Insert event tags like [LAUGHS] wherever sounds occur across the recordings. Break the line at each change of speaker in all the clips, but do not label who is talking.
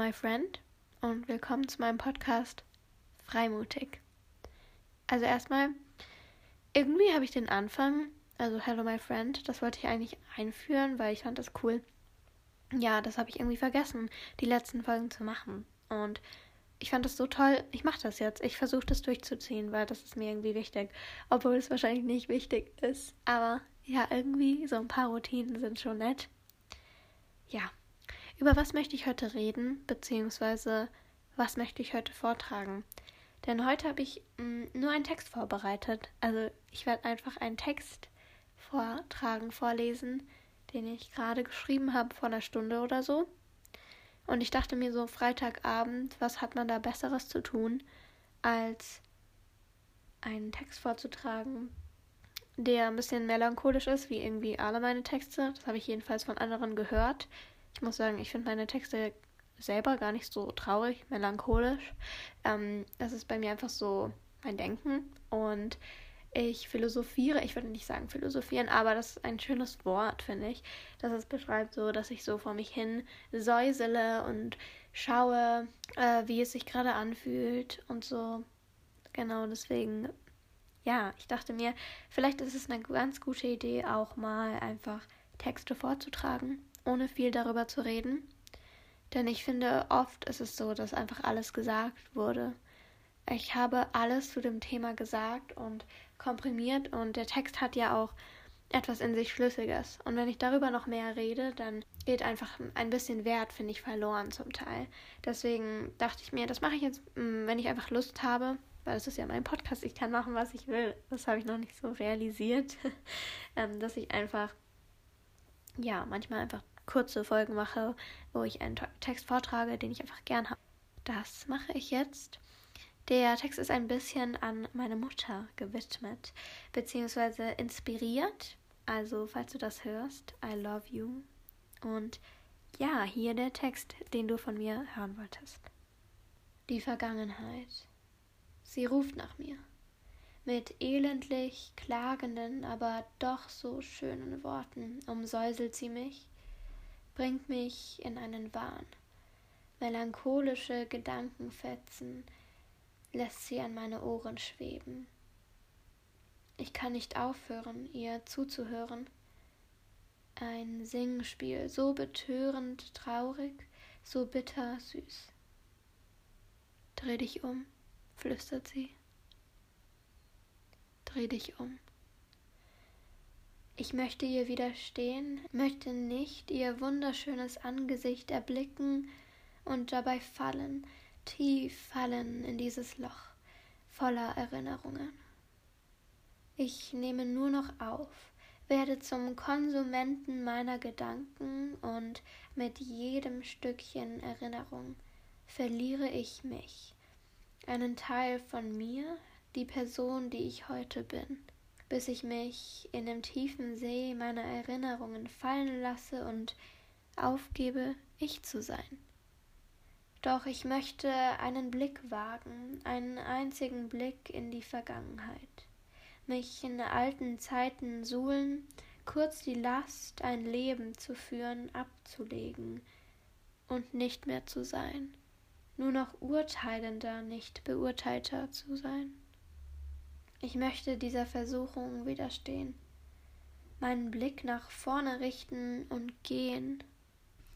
my friend und willkommen zu meinem Podcast Freimutig. Also erstmal, irgendwie habe ich den Anfang, also Hello my friend, das wollte ich eigentlich einführen, weil ich fand das cool. Ja, das habe ich irgendwie vergessen, die letzten Folgen zu machen. Und ich fand das so toll, ich mache das jetzt. Ich versuche das durchzuziehen, weil das ist mir irgendwie wichtig. Obwohl es wahrscheinlich nicht wichtig ist. Aber ja, irgendwie so ein paar Routinen sind schon nett. Ja, über was möchte ich heute reden, beziehungsweise was möchte ich heute vortragen? Denn heute habe ich mh, mm, nur einen Text vorbereitet. Also ich werde einfach einen Text vortragen, vorlesen, den ich gerade geschrieben habe vor einer Stunde oder so. Und ich dachte mir so, Freitagabend, was hat man da Besseres zu tun, als einen Text vorzutragen, der ein bisschen melancholisch ist, wie irgendwie alle meine Texte. Das habe ich jedenfalls von anderen gehört. Ich muss sagen, ich finde meine Texte selber gar nicht so traurig, melancholisch. Ähm, das ist bei mir einfach so mein Denken. Und ich philosophiere, ich würde nicht sagen philosophieren, aber das ist ein schönes Wort, finde ich, dass es beschreibt so, dass ich so vor mich hin säusele und schaue, äh, wie es sich gerade anfühlt und so. Genau, deswegen, ja, ich dachte mir, vielleicht ist es eine ganz gute Idee, auch mal einfach Texte vorzutragen ohne viel darüber zu reden. Denn ich finde, oft ist es so, dass einfach alles gesagt wurde. Ich habe alles zu dem Thema gesagt und komprimiert und der Text hat ja auch etwas in sich Schlüssiges. Und wenn ich darüber noch mehr rede, dann geht einfach ein bisschen Wert, finde ich, verloren zum Teil. Deswegen dachte ich mir, das mache ich jetzt, mm, wenn ich einfach Lust habe, weil es ist ja mein Podcast, ich kann machen, was ich will. Das habe ich noch nicht so realisiert, [LAUGHS] ähm, dass ich einfach, ja, manchmal einfach kurze Folgen mache, wo ich einen Text vortrage, den ich einfach gern habe. Das mache ich jetzt. Der Text ist ein bisschen an meine Mutter gewidmet, beziehungsweise inspiriert. Also, falls du das hörst, I love you. Und ja, hier der Text, den du von mir hören wolltest. Die Vergangenheit. Sie ruft nach mir. Mit elendlich klagenden, aber doch so schönen Worten umsäuselt sie mich bringt mich in einen Wahn. Melancholische Gedankenfetzen lässt sie an meine Ohren schweben. Ich kann nicht aufhören, ihr zuzuhören. Ein Singspiel, so betörend traurig, so bitter süß. Dreh dich um, flüstert sie. Dreh dich um. Ich möchte ihr widerstehen, möchte nicht ihr wunderschönes Angesicht erblicken und dabei fallen, tief fallen in dieses Loch voller Erinnerungen. Ich nehme nur noch auf, werde zum Konsumenten meiner Gedanken und mit jedem Stückchen Erinnerung verliere ich mich, einen Teil von mir, die Person, die ich heute bin bis ich mich in dem tiefen See meiner Erinnerungen fallen lasse und aufgebe, ich zu sein. Doch ich möchte einen Blick wagen, einen einzigen Blick in die Vergangenheit, mich in alten Zeiten suhlen, kurz die Last, ein Leben zu führen, abzulegen und nicht mehr zu sein, nur noch urteilender, nicht beurteilter zu sein. Ich möchte dieser Versuchung widerstehen, meinen Blick nach vorne richten und gehen,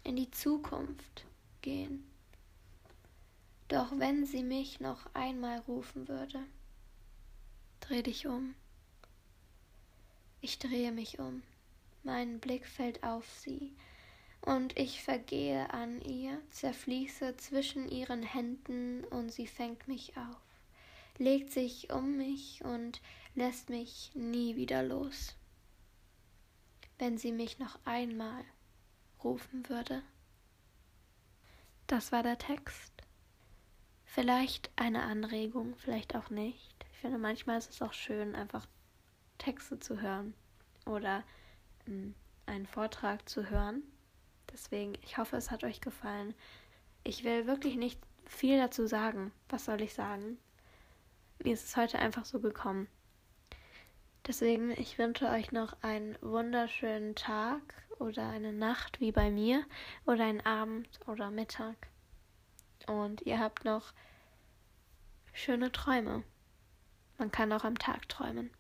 in die Zukunft gehen. Doch wenn sie mich noch einmal rufen würde, dreh dich um. Ich drehe mich um, mein Blick fällt auf sie, und ich vergehe an ihr, zerfließe zwischen ihren Händen, und sie fängt mich auf legt sich um mich und lässt mich nie wieder los. Wenn sie mich noch einmal rufen würde. Das war der Text. Vielleicht eine Anregung, vielleicht auch nicht. Ich finde, manchmal ist es auch schön, einfach Texte zu hören oder hm, einen Vortrag zu hören. Deswegen, ich hoffe, es hat euch gefallen. Ich will wirklich nicht viel dazu sagen. Was soll ich sagen? Mir ist es heute einfach so gekommen. Deswegen, ich wünsche euch noch einen wunderschönen Tag oder eine Nacht wie bei mir oder einen Abend oder Mittag. und ihr habt noch schöne Träume. Man kann auch am Tag träumen.